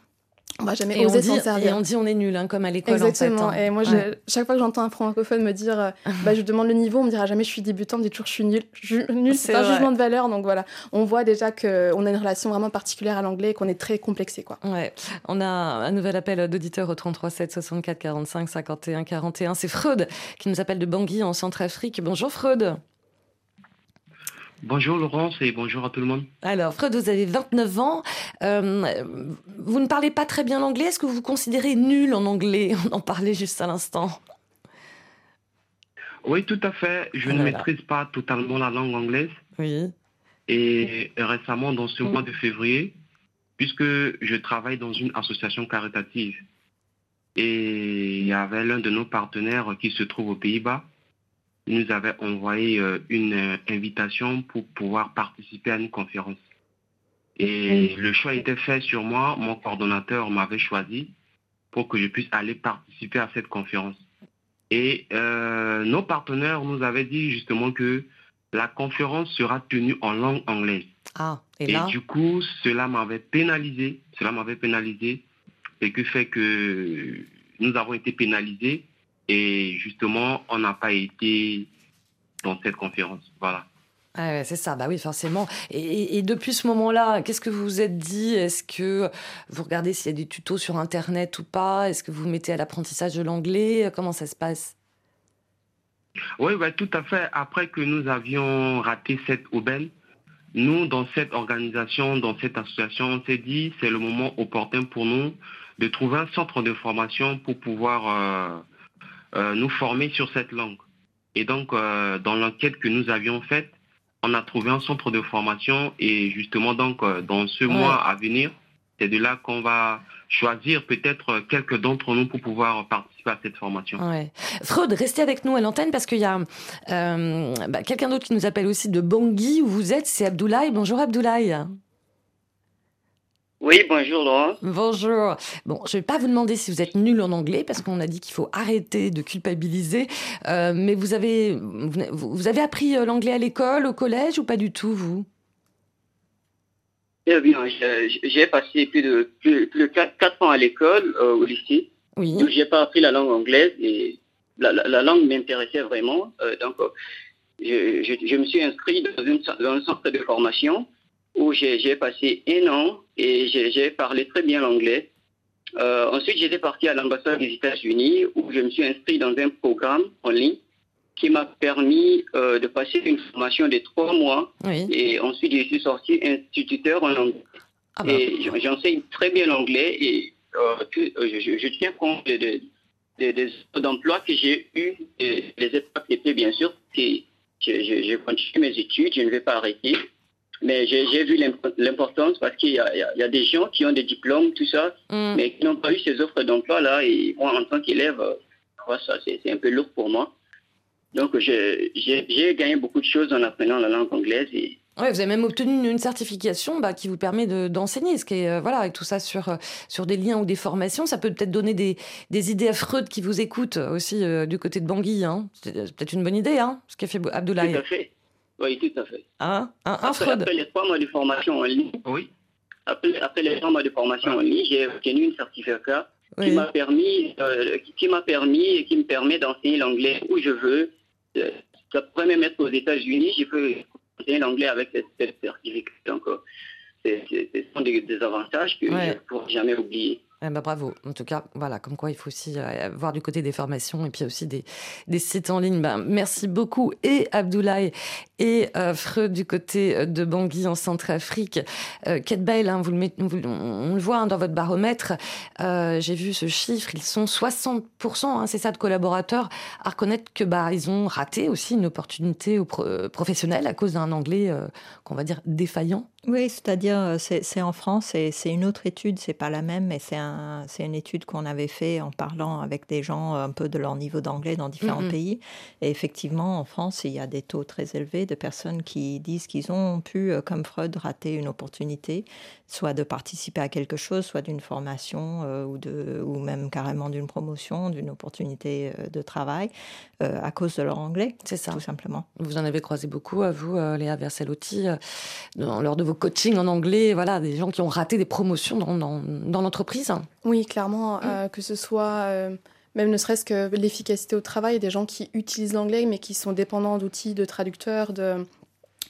on va jamais oser s'en servir. Et on dit on est nul, hein, comme à l'école. Exactement. En fait, hein. Et moi, chaque fois que j'entends un francophone me dire, euh, bah, je demande le niveau, on me dira jamais je suis débutant, on me dit toujours je suis nul. nul, c'est un jugement de valeur. Donc voilà, on voit déjà qu'on a une relation vraiment particulière à l'anglais et qu'on est très complexé. Quoi. Ouais. On a un nouvel appel d'auditeur au 33 7 64 45 51 41. C'est Freud qui nous appelle de Bangui en Centrafrique. Bonjour Freud. Bonjour Laurence et bonjour à tout le monde. Alors Freud, vous avez 29 ans. Euh, vous ne parlez pas très bien l'anglais. Est-ce que vous vous considérez nul en anglais? On en parlait juste à l'instant. Oui, tout à fait. Je ne maîtrise pas totalement la langue anglaise. Oui. Et récemment, dans ce mois de février, puisque je travaille dans une association caritative, et il y avait l'un de nos partenaires qui se trouve aux Pays-Bas, nous avait envoyé euh, une euh, invitation pour pouvoir participer à une conférence. Et le choix était fait sur moi. Mon coordonnateur m'avait choisi pour que je puisse aller participer à cette conférence. Et euh, nos partenaires nous avaient dit justement que la conférence sera tenue en langue anglaise. Ah, et, là... du coup, cela m'avait pénalisé. Cela m'avait pénalisé. Ce qui fait que nous avons été pénalisés et justement, on n'a pas été dans cette conférence. Voilà. Ah c'est ça, bah oui, forcément. Et, depuis ce moment-là, qu'est-ce que vous vous êtes dit? Est-ce que vous regardez s'il y a des tutos sur Internet ou pas? Est-ce que vous vous mettez à l'apprentissage de l'anglais? Comment ça se passe? Oui, bah, tout à fait. Après que nous avions raté cette aubaine, nous, dans cette organisation, dans cette association, on s'est dit c'est le moment opportun pour nous de trouver un centre de formation pour pouvoir euh, euh, nous former sur cette langue. Et donc, euh, dans l'enquête que nous avions faite, on a trouvé un centre de formation et justement, donc, dans ce mois à venir, c'est de là qu'on va choisir peut-être quelques d'entre nous pour pouvoir participer à cette formation. Ouais. Freud, restez avec nous à l'antenne parce qu'il y a bah, quelqu'un d'autre qui nous appelle aussi de Bangui où vous êtes, c'est Abdoulaye. Bonjour Abdoulaye. Oui, bonjour Laurent. Bonjour. Bon, je ne vais pas vous demander si vous êtes nul en anglais parce qu'on a dit qu'il faut arrêter de culpabiliser. Euh, mais vous avez, vous avez appris euh, l'anglais à l'école, au collège ou pas du tout, vous? Eh bien, j'ai passé plus de, plus, de 4, ans à l'école, euh, au lycée. Oui. Je n'ai pas appris la langue anglaise et la, langue m'intéressait vraiment. donc, je, me suis inscrit dans, dans un centre de formation où j'ai passé un an et j'ai parlé très bien l'anglais. Euh, ensuite, j'étais parti à l'ambassade des États-Unis où je me suis inscrit dans un programme en ligne qui m'a permis euh, de passer une formation de trois mois. Et ensuite, je suis sorti instituteur en anglais. Ah bah. Et j'enseigne très bien l'anglais et euh, je, tiens compte des de, emplois que j'ai eus. les étapes étaient bien sûr que je continue mes études, je ne vais pas arrêter. Mais j'ai vu l'importance parce qu'il y, y, a des gens qui ont des diplômes, tout ça, mm. mais qui n'ont pas eu ces offres d'emploi-là. Et moi, en tant qu'élève, ça, c'est un peu lourd pour moi. Donc, j'ai gagné beaucoup de choses en apprenant la langue anglaise. Et... Oui, vous avez même obtenu une, certification bah, qui vous permet d'enseigner, ce qui est, euh, voilà, avec tout ça sur, euh, sur des liens ou des formations. Ça peut peut-être donner des, des, idées à Freud qui vous écoute aussi euh, du côté de Bangui. Hein. C'est peut-être une bonne idée, hein, ce qu'a fait Abdoulaye. Tout à fait. Oui, tout à fait. Ah, un, après, après, les trois mois de formation en ligne, oui. après, après les trois mois de formation en ligne, j'ai obtenu une certificat qui m'a permis, euh, qui m'a permis et qui me permet d'enseigner l'anglais où je veux. Euh, ça pourrait même être aux États-Unis, je peux enseigner l'anglais avec cette, certificat. Donc, euh, ce sont des, avantages que je ne pourrai jamais oublier. Eh ben, bravo. En tout cas, voilà, comme quoi il faut aussi euh, voir du côté des formations et puis aussi des, sites en ligne. Ben, merci beaucoup et Abdoulaye et euh, Freud du côté euh, de Bangui en Centrafrique. Euh, Kate Bale, hein, vous le on, le voit hein, dans votre baromètre. Euh, J'ai vu ce chiffre. Ils sont 60%, hein, c'est ça, de collaborateurs à reconnaître que bah ils ont raté aussi une opportunité professionnelle à cause d'un anglais qu'on va dire défaillant. Oui, c'est-à-dire, euh, c'est en France, c'est une autre étude, c'est pas la même, mais c'est un, une étude qu'on avait fait en parlant avec des gens un peu de leur niveau d'anglais dans différents pays. Et effectivement, en France, il y a des taux très élevés de personnes qui disent qu'ils ont pu, euh, comme Freud, rater une opportunité, soit de participer à quelque chose, soit d'une formation euh, ou, de, ou même carrément d'une promotion, d'une opportunité de travail, à cause de leur anglais. C'est ça. Tout simplement. Vous en avez croisé beaucoup, à vous, Léa Versellotti, lors de vos coaching en anglais, voilà, des gens qui ont raté des promotions dans, dans, l'entreprise Oui, clairement, euh, que ce soit euh, même ne serait-ce que l'efficacité au travail, des gens qui utilisent l'anglais mais qui sont dépendants d'outils de traducteurs, de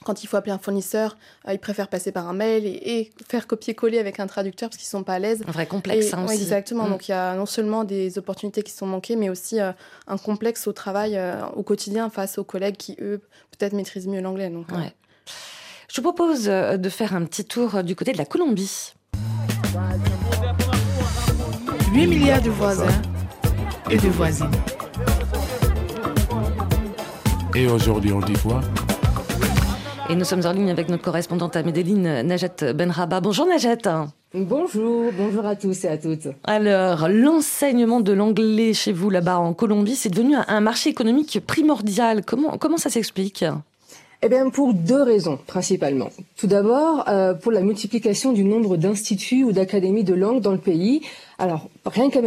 quand il faut appeler un fournisseur, euh, ils préfèrent passer par un mail et, faire copier-coller avec un traducteur parce qu'ils sont pas à l'aise. Un vrai complexe hein, aussi. Exactement. Mm. Donc il y a non seulement des opportunités qui sont manquées, mais aussi un complexe au travail, au quotidien face aux collègues qui eux peut-être maîtrisent mieux l'anglais. Donc, ouais. Je vous propose euh, de faire un petit tour euh, du côté de la Colombie. 8 milliards de voisins et de voisines. Et aujourd'hui, on dit quoi? Et nous sommes en ligne avec notre correspondante à Medellin, Najat Benraba. Bonjour Najat. Bonjour, bonjour à tous et à toutes. Alors, l'enseignement de l'anglais chez vous là-bas en Colombie, c'est devenu un marché économique primordial. Comment, comment ça s'explique? Eh bien, pour deux raisons principalement. Tout d'abord, euh, pour la multiplication du nombre d'instituts ou d'académies de langue dans le pays. Alors, rien qu'à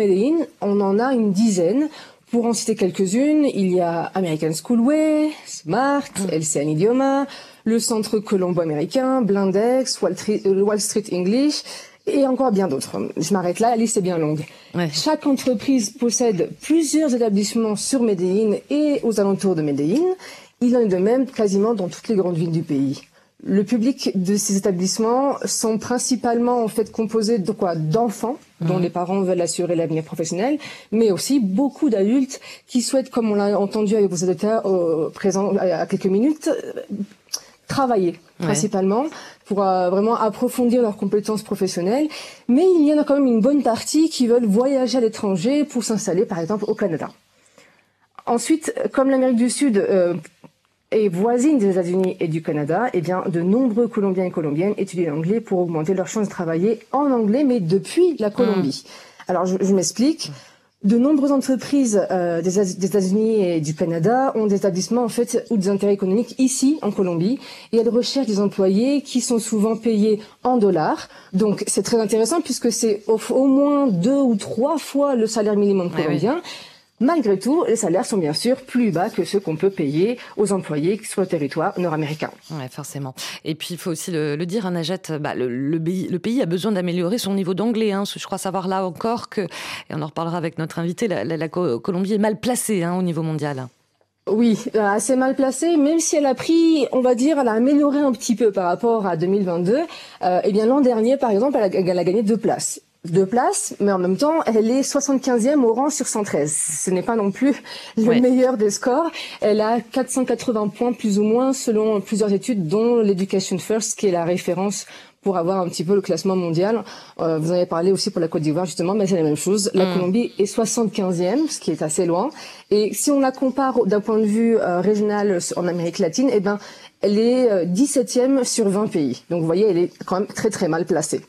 on en a une dizaine Pour en citer quelques-unes, il y a American Schoolway, Smart, Mm. LCN Idioma, le Centre Colombo-Américain, Blindex, Wall Street, euh, Wall Street English, et encore bien d'autres. Je m'arrête là, la liste est bien longue. Chaque entreprise possède plusieurs établissements sur Medellín et aux alentours de Medellín. Il en est de même quasiment dans toutes les grandes villes du pays. Le public de ces établissements sont principalement en fait composés de quoi? D'enfants dont Mhm. les parents veulent assurer l'avenir professionnel, mais aussi beaucoup d'adultes qui souhaitent, comme on l'a entendu avec vos auditeurs euh, présents à quelques minutes, travailler Ouais. principalement pour euh, vraiment approfondir leurs compétences professionnelles. Mais il y en a quand même une bonne partie qui veulent voyager à l'étranger pour s'installer par exemple au Canada. Ensuite, comme l'Amérique du Sud euh, est voisine des États-Unis et du Canada, eh bien, de nombreux Colombiens et Colombiennes étudient l'anglais pour augmenter leurs chances de travailler en anglais, mais depuis la Colombie. Alors, je, je m'explique. De nombreuses entreprises euh, des, États-Unis et du Canada ont des établissements en fait ou des intérêts économiques ici en Colombie et elles recherchent des employés qui sont souvent payés en dollars. Donc c'est très intéressant puisque c'est au, au moins deux ou trois fois le salaire minimum oui. Malgré tout, les salaires sont bien sûr plus bas que ceux qu'on peut payer aux employés sur le territoire nord-américain. Ouais, forcément. Et puis, il faut aussi le, le dire, Najat, bah, le, le pays, le pays a besoin d'améliorer son niveau d'anglais. Hein, je crois savoir là encore que, et on en reparlera avec notre invité, la, la- la Co- Colombie est mal placée hein, au niveau mondial. Oui, euh, assez mal placée, même si elle a pris, on va dire, elle a amélioré un petit peu par rapport à 2022. Euh, eh bien, l'an dernier, par exemple, elle a, elle a gagné deux places. Deux places, mais en même temps, elle est 75e au rang sur 113. Ce n'est pas non plus le Ouais. meilleur des scores. Elle a 480 points plus ou moins selon plusieurs études, dont l'Education First, qui est la référence pour avoir un petit peu le classement mondial. Euh, vous en avez parlé aussi pour la Côte d'Ivoire, justement, mais c'est la même chose. La Mm. Colombie est 75e, ce qui est assez loin. Et si on la compare d'un point de vue euh, régional en Amérique latine, eh ben, elle est euh, 17e sur 20 pays. Donc vous voyez, elle est quand même très très mal placée.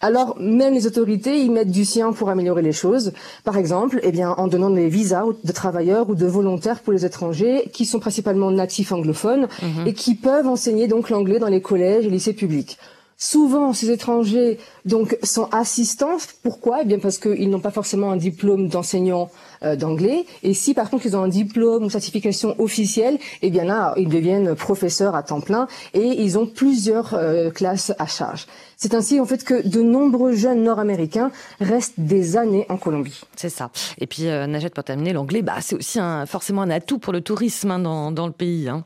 Alors, même les autorités y mettent du sien pour améliorer les choses. Par exemple, eh bien, en donnant des visas de travailleurs ou de volontaires pour les étrangers qui sont principalement natifs anglophones Mhm. et qui peuvent enseigner donc l'anglais dans les collèges et lycées publics. Souvent, ces étrangers donc sont assistants. Pourquoi? Eh bien parce qu'ils n'ont pas forcément un diplôme d'enseignant euh, d'anglais. Et si par contre ils ont un diplôme ou certification officielle, eh bien là ils deviennent professeurs à temps plein et ils ont plusieurs euh, classes à charge. C'est ainsi en fait que de nombreux jeunes Nord-américains restent des années en Colombie. C'est ça. Et puis, euh, pour terminer, l'anglais, bah, c'est aussi un, forcément un atout pour le tourisme hein, dans, dans le pays. Hein.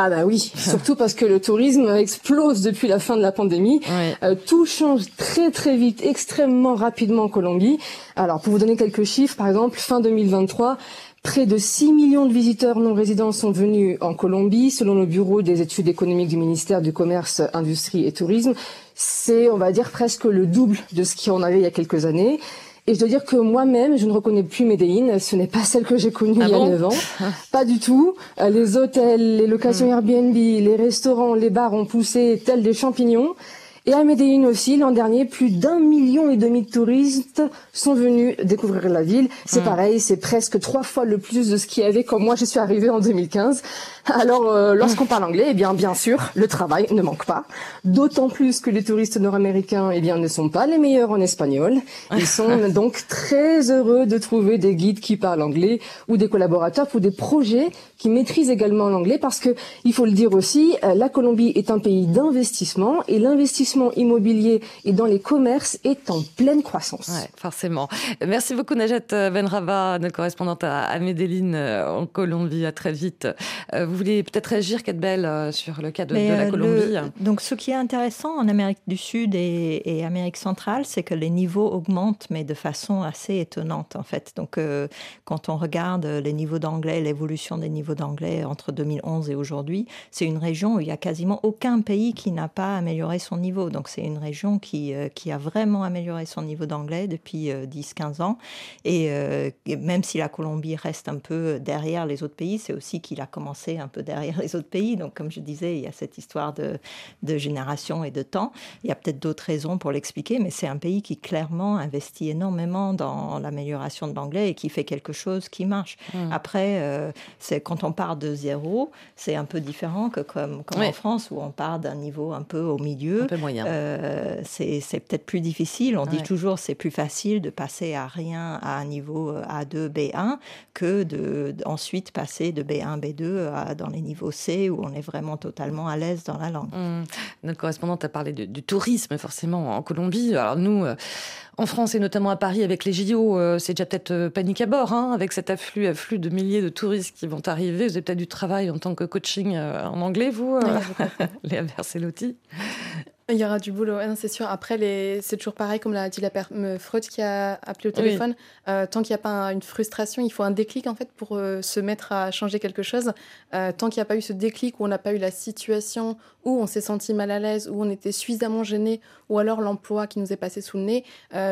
Ah bah oui, surtout parce que le tourisme explose depuis la fin de la pandémie. Euh, tout change très très vite, extrêmement rapidement en Colombie. Alors pour vous donner quelques chiffres, par exemple, fin 2023, près de 6 millions de visiteurs non résidents sont venus en Colombie, selon le bureau des études économiques du ministère du Commerce, Industrie et Tourisme. C'est, on va dire, presque le double de ce qu'il y en avait il y a quelques années. Et je dois dire que moi-même, je ne reconnais plus Medellín. Ce n'est pas celle que j'ai connue Ah il y a bon 9 ans. Pas du tout. Euh, Les hôtels, les locations Airbnb, les restaurants, les bars ont poussé tels des champignons. Et à Medellín aussi, l'an dernier, plus d'un million et demi de touristes sont venus découvrir la ville. C'est Hmm. pareil, c'est presque trois fois le plus de ce qu'il y avait quand moi je suis arrivée en 2015. Alors, euh, lorsqu'on parle anglais, eh bien, bien sûr, le travail ne manque pas. D'autant plus que les touristes nord-américains, eh bien, ne sont pas les meilleurs en espagnol. Ils sont donc très heureux de trouver des guides qui parlent anglais ou des collaborateurs pour des projets qui maîtrisent également l'anglais parce que, il faut le dire aussi, euh, la Colombie est un pays d'investissement et l'investissement immobilier et dans les commerces est en pleine croissance. Ouais, forcément. Merci beaucoup, Najat Benrava, notre correspondante à, Medellín, euh, en Colombie. À très vite. Euh, vous voulez peut-être réagir, euh, sur le cas de, la euh, Colombie le- donc, ce qui est intéressant en Amérique du Sud et, et Amérique centrale, c'est que les niveaux augmentent, mais de façon assez étonnante, en fait. Donc, euh, quand on regarde les niveaux d'anglais, l'évolution des niveaux d'anglais entre 2011 et aujourd'hui, c'est une région où il y a quasiment aucun pays qui n'a pas amélioré son niveau. Donc, c'est une région qui, euh, qui a vraiment amélioré son niveau d'anglais depuis euh, 10-15 ans. Et euh, même si la Colombie reste un peu derrière les autres pays, c'est aussi qu'il a commencé un peu derrière les autres pays. Donc, comme je disais, il y a cette histoire de, de génération et de temps. Il y a peut-être d'autres raisons pour l'expliquer, mais c'est un pays qui clairement investit énormément dans l'amélioration de l'anglais et qui fait quelque chose qui marche. Mm. Après, euh, c'est quand on part de zéro, c'est un peu différent que comme, comme Oui. en France où on part d'un niveau un peu au milieu. Un peu c'est peut-être plus difficile. On dit toujours c'est plus facile de passer à rien à un niveau A2, B1 que de, ensuite passer de B1, B2 à, dans les niveaux C où on est vraiment totalement à l'aise dans la langue. Mmh. Notre correspondante a parlé du tourisme forcément en Colombie. Alors nous, en France et notamment à Paris avec les JO, c'est déjà peut-être panique à bord hein, avec cet afflux, afflux de milliers de touristes qui vont arriver. Vous avez peut-être du travail en tant que coaching en anglais, vous, Léa Verselotti il y aura du boulot, c'est sûr. Après, les... c'est toujours pareil, comme l'a dit la Freud qui a appelé au téléphone. Euh, tant qu'il n'y a pas une frustration, il faut un déclic en fait pour euh, se mettre à changer quelque chose. Euh, tant qu'il n'y a pas eu ce déclic, où on n'a pas eu la situation où on s'est senti mal à l'aise, où on était suffisamment gêné, ou alors l'emploi qui nous est passé sous le nez,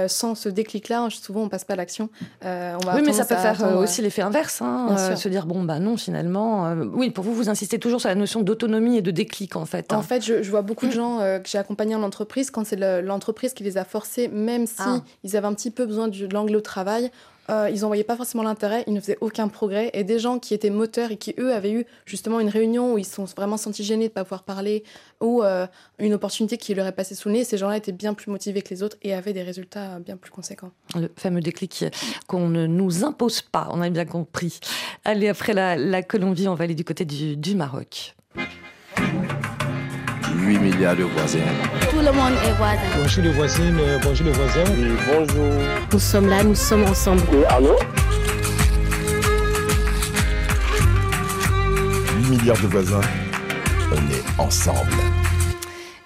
sans ce déclic-là, souvent on passe pas à l'action. oui, mais ça peut faire aussi l'effet inverse, hein, se dire bon bah non finalement. oui, pour vous, vous insistez toujours sur la notion d'autonomie et de déclic en fait. En hein. fait, je, je, vois beaucoup de gens que j'ai accompagner en entreprise quand c'est l'entreprise qui les a forcés, même si ah. ils avaient un petit peu besoin de l'anglais au travail. Euh, ils n'en voyaient pas forcément l'intérêt, ils ne faisaient aucun progrès. Et des gens qui étaient moteurs et qui, eux, avaient eu justement une réunion où ils se sont vraiment sentis gênés de ne pas pouvoir parler ou euh, une opportunité qui leur est passée sous le nez, ces gens-là étaient bien plus motivés que les autres et avaient des résultats bien plus conséquents. Le fameux déclic qu'on ne nous impose pas, on a bien compris. Allez, après la, Colombie, on va aller du côté du Maroc. 8 milliards de voisins. Tout le monde est voisin. Bonjour les voisines, euh, bonjour les voisins. Oui, bonjour. Nous sommes là, nous sommes ensemble. Oui, allô? 8 milliards de voisins, on est ensemble.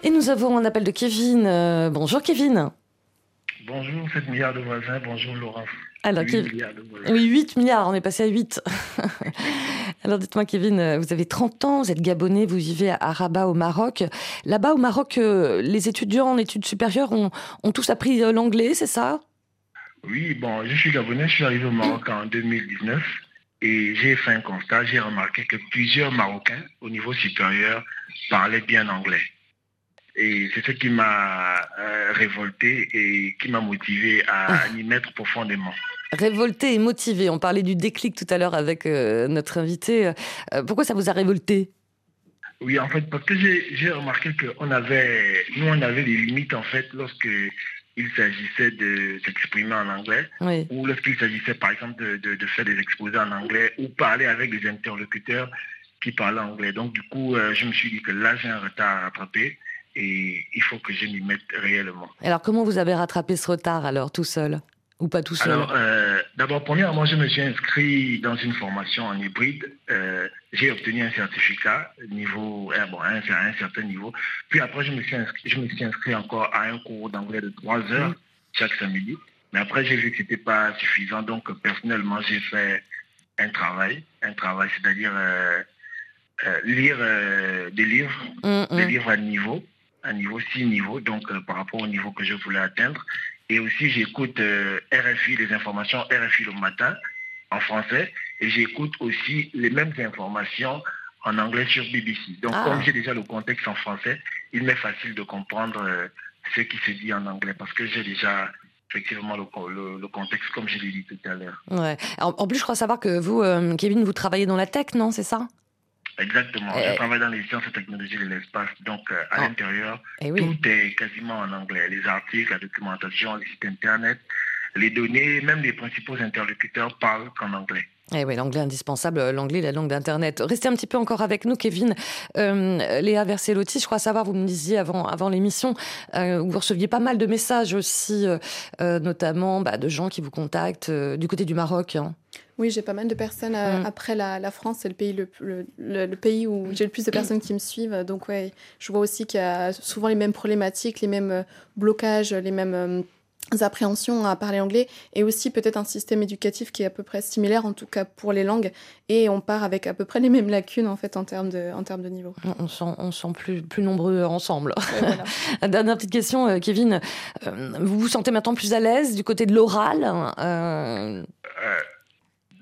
Et nous avons un appel de Kevin. Euh, bonjour Kevin. Bonjour 7 milliards de voisins, bonjour Laurence. Alors, 8 milliards Oui, 8 milliards, on est passé à 8. Alors dites-moi Kevin, euh, vous avez 30 ans, vous êtes gabonais, vous vivez à Rabat au Maroc. Là-bas au Maroc, euh, les étudiants en études supérieures ont, ont tous appris euh, l'anglais, c'est ça? Oui, bon, je suis gabonais, je suis arrivé au Maroc en 2019 et j'ai fait un constat, j'ai remarqué que plusieurs Marocains au niveau supérieur parlaient bien anglais. Et c'est ce qui m'a révolté et qui m'a motivé à ah. m'y mettre profondément. Révolté et motivé. On parlait du déclic tout à l'heure avec euh, notre invité. Euh, pourquoi ça vous a révolté? Oui, en fait, parce que j'ai remarqué avait, nous, on avait des limites, en fait, lorsque il s'agissait de s'exprimer en anglais, ou lorsqu'il s'agissait, par exemple, de, faire des exposés en anglais, ou parler avec des interlocuteurs qui parlaient anglais. Donc, du coup, euh, je me suis dit que là, j'ai un retard à rattraper et il faut que je m'y mette réellement. Alors, comment vous avez rattrapé ce retard, alors, tout seul? Ou pas tout seul Alors, euh, d'abord, premièrement, je me suis inscrit dans une formation en hybride. Euh, j'ai obtenu un certificat niveau, euh, bon, à un, certain niveau. Puis après, je me suis inscrit, je me suis inscrit encore à un cours d'anglais de trois heures chaque samedi. Mais après, j'ai vu que ce n'était pas suffisant. Donc, personnellement, j'ai fait un travail, un travail, c'est-à-dire lire des livres, mm, mm. des livres à niveau, à niveau six niveaux, donc par rapport au niveau que je voulais atteindre. Et aussi, j'écoute euh, RFI, les informations RFI le matin en français. Et j'écoute aussi les mêmes informations en anglais sur BBC. Donc, ah. comme j'ai déjà le contexte en français, il m'est facile de comprendre euh, ce qui se dit en anglais parce que j'ai déjà effectivement le, contexte, comme je l'ai dit tout à l'heure. Ouais. En, plus, je crois savoir que vous, euh, Kevin, vous travaillez dans la tech, non? C'est ça? Exactement. Je travaille dans les sciences et technologies de l'espace. Donc, euh, à ah. l'intérieur, eh tout est quasiment en anglais. Les articles, la documentation, les sites Internet, les données, même les principaux interlocuteurs parlent qu'en anglais. Eh oui, l'anglais indispensable, l'anglais, la langue d'Internet. Restez un petit peu encore avec nous, Kevin. Euh, Léa Verselotti, je crois savoir, vous me disiez avant, avant l'émission, euh, vous receviez pas mal de messages aussi, notamment bah, de gens qui vous contactent du côté du Maroc. Hein. Oui, j'ai pas mal de personnes. Euh, mm. Après la, France, c'est le pays, le, pays où j'ai le plus de personnes qui me suivent. Donc, ouais, je vois aussi qu'il y a souvent les mêmes problématiques, les mêmes euh, blocages, les mêmes euh, appréhensions à parler anglais et aussi peut-être un système éducatif qui est à peu près similaire en tout cas pour les langues et on part avec à peu près les mêmes lacunes en fait en termes de, en termes de niveau. On sent, on sent plus, plus nombreux ensemble. Dernière petite question Kevin, vous vous sentez maintenant plus à l'aise du côté de l'oral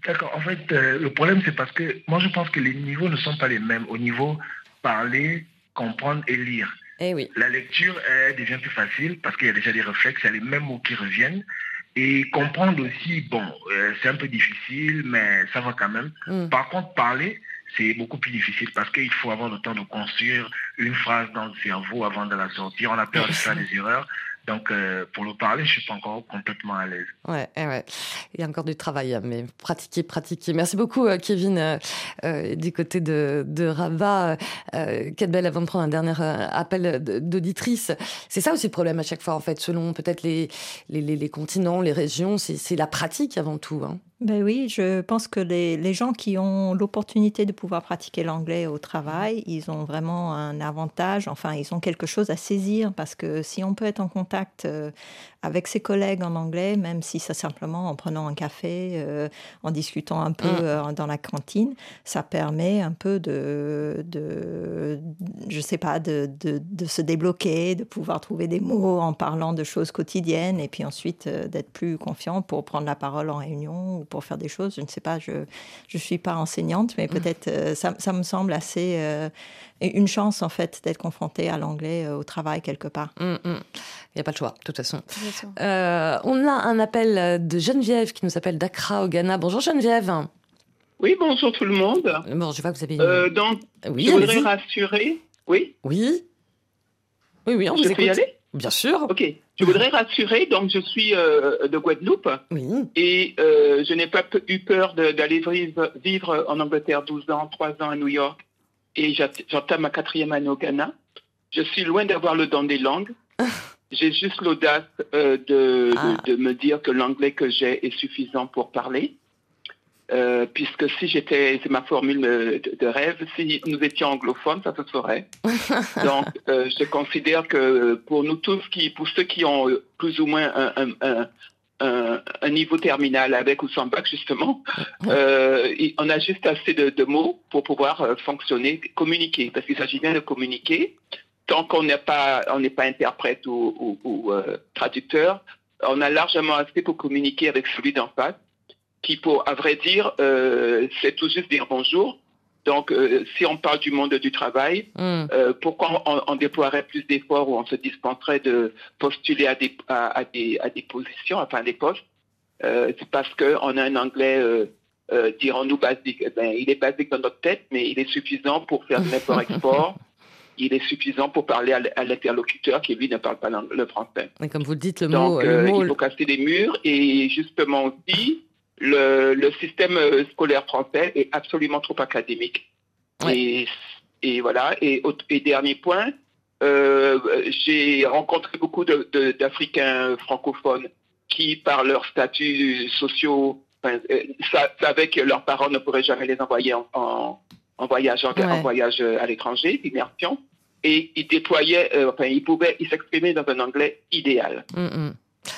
D'accord. En fait, euh, le problème, c'est parce que moi, je pense que les niveaux ne sont pas les mêmes. Au niveau parler, comprendre et lire. Eh oui. La lecture elle devient plus facile parce qu'il y a déjà des réflexes, il y a les mêmes mots qui reviennent. Et comprendre aussi, bon, euh, c'est un peu difficile, mais ça va quand même. Mm. Par contre, parler, c'est beaucoup plus difficile parce qu'il faut avoir le temps de construire une phrase dans le cerveau avant de la sortir. On a peur de faire des erreurs. Donc, euh, pour le parler, je suis pas encore complètement à l'aise. Ouais, ouais. Il y a encore du travail, mais pratiquer, pratiquer. Merci beaucoup, euh, Kevin, euh, du côté de, de Rabat. Euh, belle avant de prendre un dernier appel d'auditrice. C'est ça aussi le problème à chaque fois, en fait, selon peut-être les, les, les, les, continents, les régions, c'est la pratique avant tout. Hein. Ben oui, je pense que les, les gens qui ont l'opportunité de pouvoir pratiquer l'anglais au travail, ils ont vraiment un avantage, enfin, ils ont quelque chose à saisir parce que si on peut être en contact euh, avec ses collègues en anglais, même si c'est simplement en prenant un café, euh, en discutant un peu mmh. euh, dans la cantine, ça permet un peu de, de je sais pas, de, de, de, se débloquer, de pouvoir trouver des mots en parlant de choses quotidiennes et puis ensuite d'être plus confiant pour prendre la parole en réunion pour faire des choses. Je ne sais pas, je ne suis pas enseignante, mais peut-être euh, ça, ça, me semble assez euh, une chance en fait d'être confronté à l'anglais euh, au travail quelque part. Mmh, mmh. Il n'y a pas le choix, de toute façon. Euh, on a un appel de Geneviève qui nous appelle d'Accra au Ghana. Bonjour Geneviève. Oui, bonjour tout le monde. Bon, je vois que vous avez. Une... Euh, donc, oui, je voudrais rassurer. Oui. Oui. Oui, oui, on je vous peux y aller? Bien sûr. Ok. Je voudrais rassurer. Donc, je suis euh, de Guadeloupe. Oui. Et euh, je n'ai pas eu peur d'aller vivre, vivre en Angleterre 12 ans, 3 ans à New York. Et j'entame ma quatrième année au Ghana. Je suis loin d'avoir le don des langues. J'ai juste l'audace euh, de, ah. de, de, me dire que l'anglais que j'ai est suffisant pour parler. Euh, puisque si j'étais, c'est ma formule de, de, rêve, si nous étions anglophones, ça se saurait. Donc, euh, je considère que pour nous tous, qui, pour ceux qui ont plus ou moins un, un, un, un, un niveau terminal avec ou sans bac, justement, euh, on a juste assez de, de mots pour pouvoir euh, fonctionner, communiquer, parce qu'il s'agit bien de communiquer. Tant qu'on n'est pas, on n'est pas interprète ou, ou, ou euh, traducteur, on a largement assez pour communiquer avec celui d'en face, qui, pour, à vrai dire, euh, c'est tout juste dire bonjour. Donc, euh, si on parle du monde du travail, mm. pourquoi on, on, déploierait plus d'efforts ou on se dispenserait de postuler à des, à, à des, à des positions, enfin des postes C'est parce qu'on a un anglais dirons-nous basique. Eh ben, il est basique dans notre tête, mais il est suffisant pour faire un import-export il est suffisant pour parler à l'interlocuteur qui, lui, ne parle pas le français. Et comme vous le dites, le Donc, mot... Le euh, mot... il faut casser des murs et justement aussi, le, le système euh, scolaire français est absolument trop académique. Et, et, voilà. Et, et dernier point, euh, j'ai rencontré beaucoup d'Africains francophones qui, par leur statut sociaux, enfin, savaient que leurs parents ne pourraient jamais les envoyer en, en en voyage, en, Ouais. en voyage à l'étranger, d'immersion, et il déployait, euh, enfin, il pouvait, il s'exprimait dans un anglais idéal. Mm -hmm.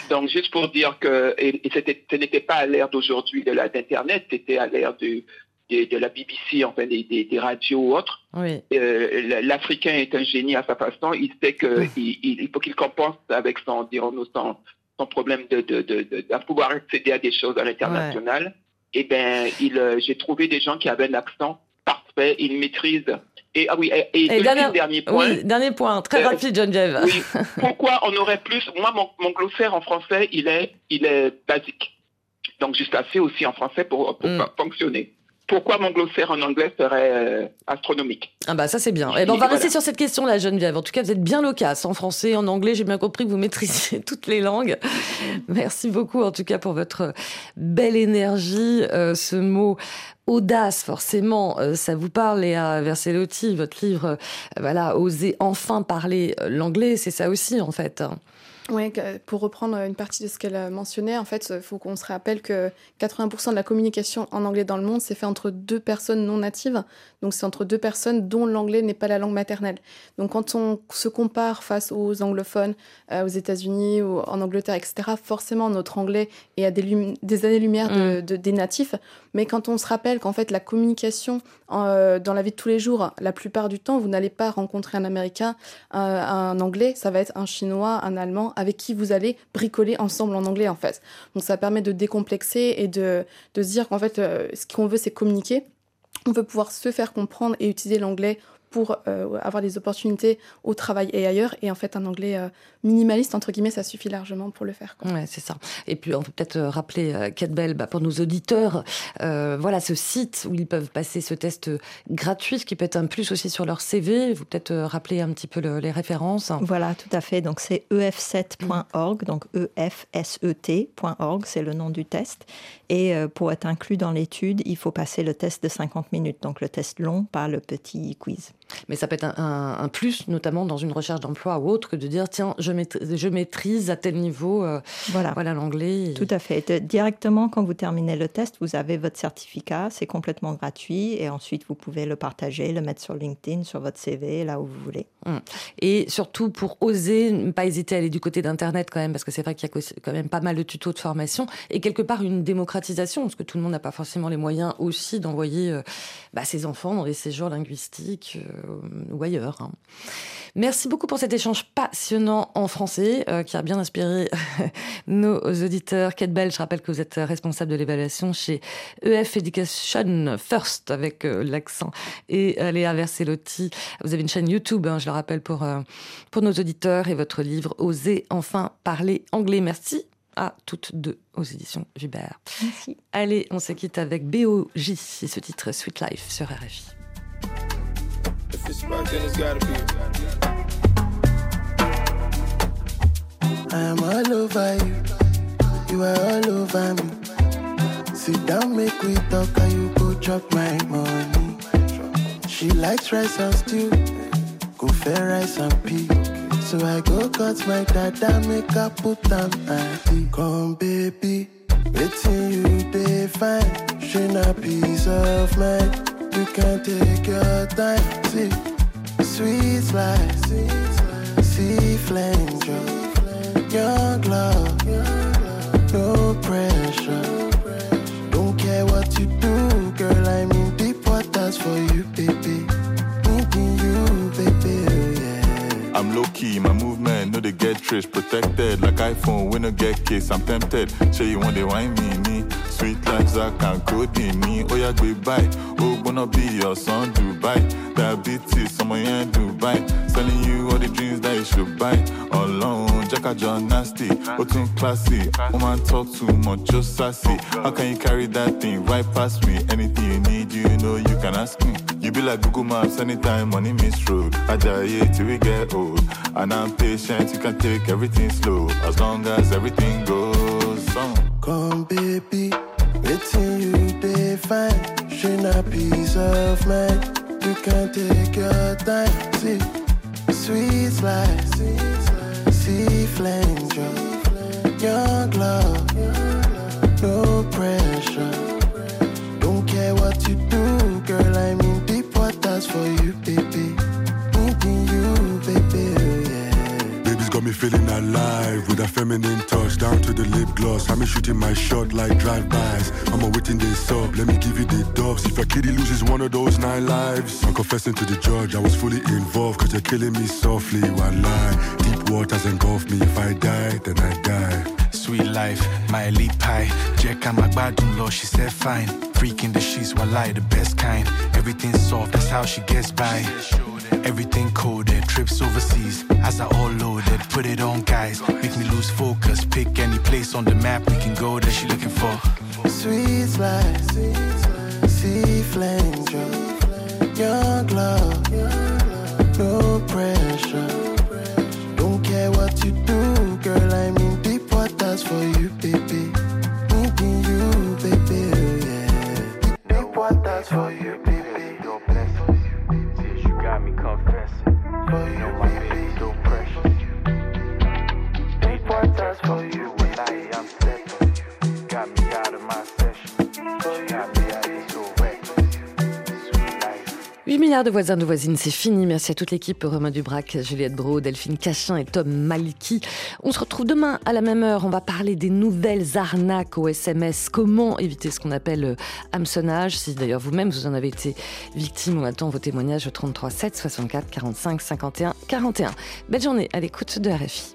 Donc, juste pour dire que, et, ce n'était pas à l'ère d'aujourd'hui de d'Internet, c'était à l'ère de, de, la BBC, enfin, des, des, des radios ou autres. Oui. Euh, L'Africain est un génie à sa façon, il sait Mm. il, faut qu'il compense avec son, dirons-nous, son, son problème de, de, de, de, de pouvoir accéder à des choses à l'international. Ouais. Et ben, il, euh, j'ai trouvé des gens qui avaient un accent parfait, ils maîtrisent. Et, ah oui, et, et, Et dernier, dernier point. oui, dernier point, très Euh, rapide, Geneviève. Oui. Pourquoi on aurait plus Moi, mon, mon glossaire en français, il est, il est basique. Donc, juste assez aussi en français pour, pour Mm. fonctionner. Pourquoi mon glossaire en anglais serait euh, astronomique Ah bah ça c'est bien. Et ben on va rester sur cette question-là, Geneviève. En tout cas, vous êtes bien loquace en français, en anglais. J'ai bien compris que vous maîtrisiez toutes les langues. Merci beaucoup en tout cas pour votre belle énergie. Euh, ce mot audace, forcément, euh, ça vous parle, Léa Verselotti, votre livre, euh, voilà, oser enfin parler euh, l'anglais, c'est ça aussi en fait. Oui, pour reprendre une partie de ce qu'elle mentionnait, en fait, il faut qu'on se rappelle que 80% de la communication en anglais dans le monde, c'est fait entre deux personnes non natives. Donc, c'est entre deux personnes dont l'anglais n'est pas la langue maternelle. Donc, quand on se compare face aux anglophones, euh, aux États-Unis ou en Angleterre, etc., forcément, notre anglais est à des, des années-lumière de, Mm. de, des natifs. Mais quand on se rappelle qu'en fait, la communication euh, dans la vie de tous les jours, la plupart du temps, vous n'allez pas rencontrer un Américain, un, un Anglais, ça va être un Chinois, un Allemand, avec qui vous allez bricoler ensemble en anglais, en fait. Donc, ça permet de décomplexer et de, de se dire qu'en fait, euh, ce qu'on veut, c'est communiquer. On veut pouvoir se faire comprendre et utiliser l'anglais pour avoir des opportunités au travail et ailleurs. Et en fait, un anglais minimaliste, entre guillemets, ça suffit largement pour le faire. Quoi. Ouais, c'est ça. Et puis, on peut peut-être rappeler, Kate Bell, bah, pour nos auditeurs, voilà ce site où ils peuvent passer ce test gratuit, ce qui peut être un plus aussi sur leur CV. Vous peut-être rappeler un petit peu les références. Voilà, tout à fait. Donc, c'est ef7.org, donc efset.org, c'est le nom du test. Et pour être inclus dans l'étude, il faut passer le test de 50 minutes, donc le test long, par le petit quiz. Mais ça peut être un, plus, notamment dans une recherche d'emploi ou autre, que de dire tiens, je maîtrise, je maîtrise à tel niveau euh, voilà. voilà l'anglais. Tout à fait. Directement, quand vous terminez le test, vous avez votre certificat, c'est complètement gratuit, et ensuite vous pouvez le partager, le mettre sur LinkedIn, sur votre CV, là où vous voulez. Hum. Et surtout, pour oser, ne pas hésiter à aller du côté d'Internet quand même, parce que c'est vrai qu'il y a quand même pas mal de tutos de formation, et quelque part une démocratisation, parce que tout le monde n'a pas forcément les moyens aussi d'envoyer euh, bah, ses enfants dans des séjours linguistiques. Euh, euh, ou ailleurs. Hein. Merci beaucoup pour cet échange passionnant en français euh, qui a bien inspiré nos auditeurs. Kate Bell, je rappelle que vous êtes responsable de l'évaluation chez EF Education First avec euh, l'accent et Léa Verselotti. Vous avez une chaîne YouTube, hein, je le rappelle pour, pour nos auditeurs et votre livre Oser enfin parler anglais. Merci à toutes deux aux éditions Vibert. Merci. Allez, on se quitte avec BOJ et ce titre Sweet Life sur RFI. It's then it's gotta be. I am all over you, you are all over me. Sit down, make we talk, and you go drop my money. She likes rice and stew, go fair rice and pea. So I go cut my dada, make her put on ID. Come, baby, waiting you, they fine. She not peace of mind. You can take your time, see sweet life, see flame drop, young love, no pressure. Don't care what you do, girl. I'm in deep waters for you, baby. You, baby. I'm low key, my movement, no they get trace protected like iPhone. When I get kiss, I'm tempted. Say you want to wine me, me. Sweet like Zach and Cody me. Oh yeah, goodbye. Oh, wanna be your son, Dubai. Diabetes, someone in Dubai. Selling you all the dreams that you should buy. Alone, Jacka John nasty. Oh, too classy. Woman talk too much, just sassy. How can you carry that thing right past me? Anything you need, you know you can ask me. You be like Google Maps anytime money miss road. I die till we get old. And I'm patient, you can take everything slow. As long as everything goes on. Come, baby. Waiting you fine, she not peace of mind. You can take your time, see sweet life, see flame drop, young love, no pressure. Don't care what you do, girl. I'm in deep waters for you, baby. Got me feeling alive with a feminine touch down to the lip gloss. I'm shooting my shot like drive-bys. I'm awaiting this up. Let me give you the dubs. If a kitty loses one of those nine lives, I'm confessing to the judge I was fully involved. Cause you're killing me softly. One lie. Deep waters engulf me. If I die, then I die. Sweet life, my elite pie. Jack and my badun law, she said fine. Freaking the sheets, while lie the best kind. Everything soft, that's how she gets by. Everything coded, trips overseas. As I all loaded, put it on, guys. Make me lose focus. Pick any place on the map we can go that she looking for. Sweet life, sea flame young love, no pressure. Don't care what you do, girl. I'm in deep waters for you, baby. Needing you, baby. Yeah. Deep waters for you, baby. Got me confessing. You know my baby so precious. Deep waters for you when I am stepping. Got me out of my session. Got me 8 milliards de voisins, de voisines, c'est fini. Merci à toute l'équipe, Romain Dubrac, Juliette Bro, Delphine Cachin et Tom Maliki. On se retrouve demain à la même heure. On va parler des nouvelles arnaques au SMS. Comment éviter ce qu'on appelle euh, hameçonnage? Si d'ailleurs vous-même vous en avez été victime, on attend vos témoignages au 33 7 64 45 51 41. Belle journée à l'écoute de RFI.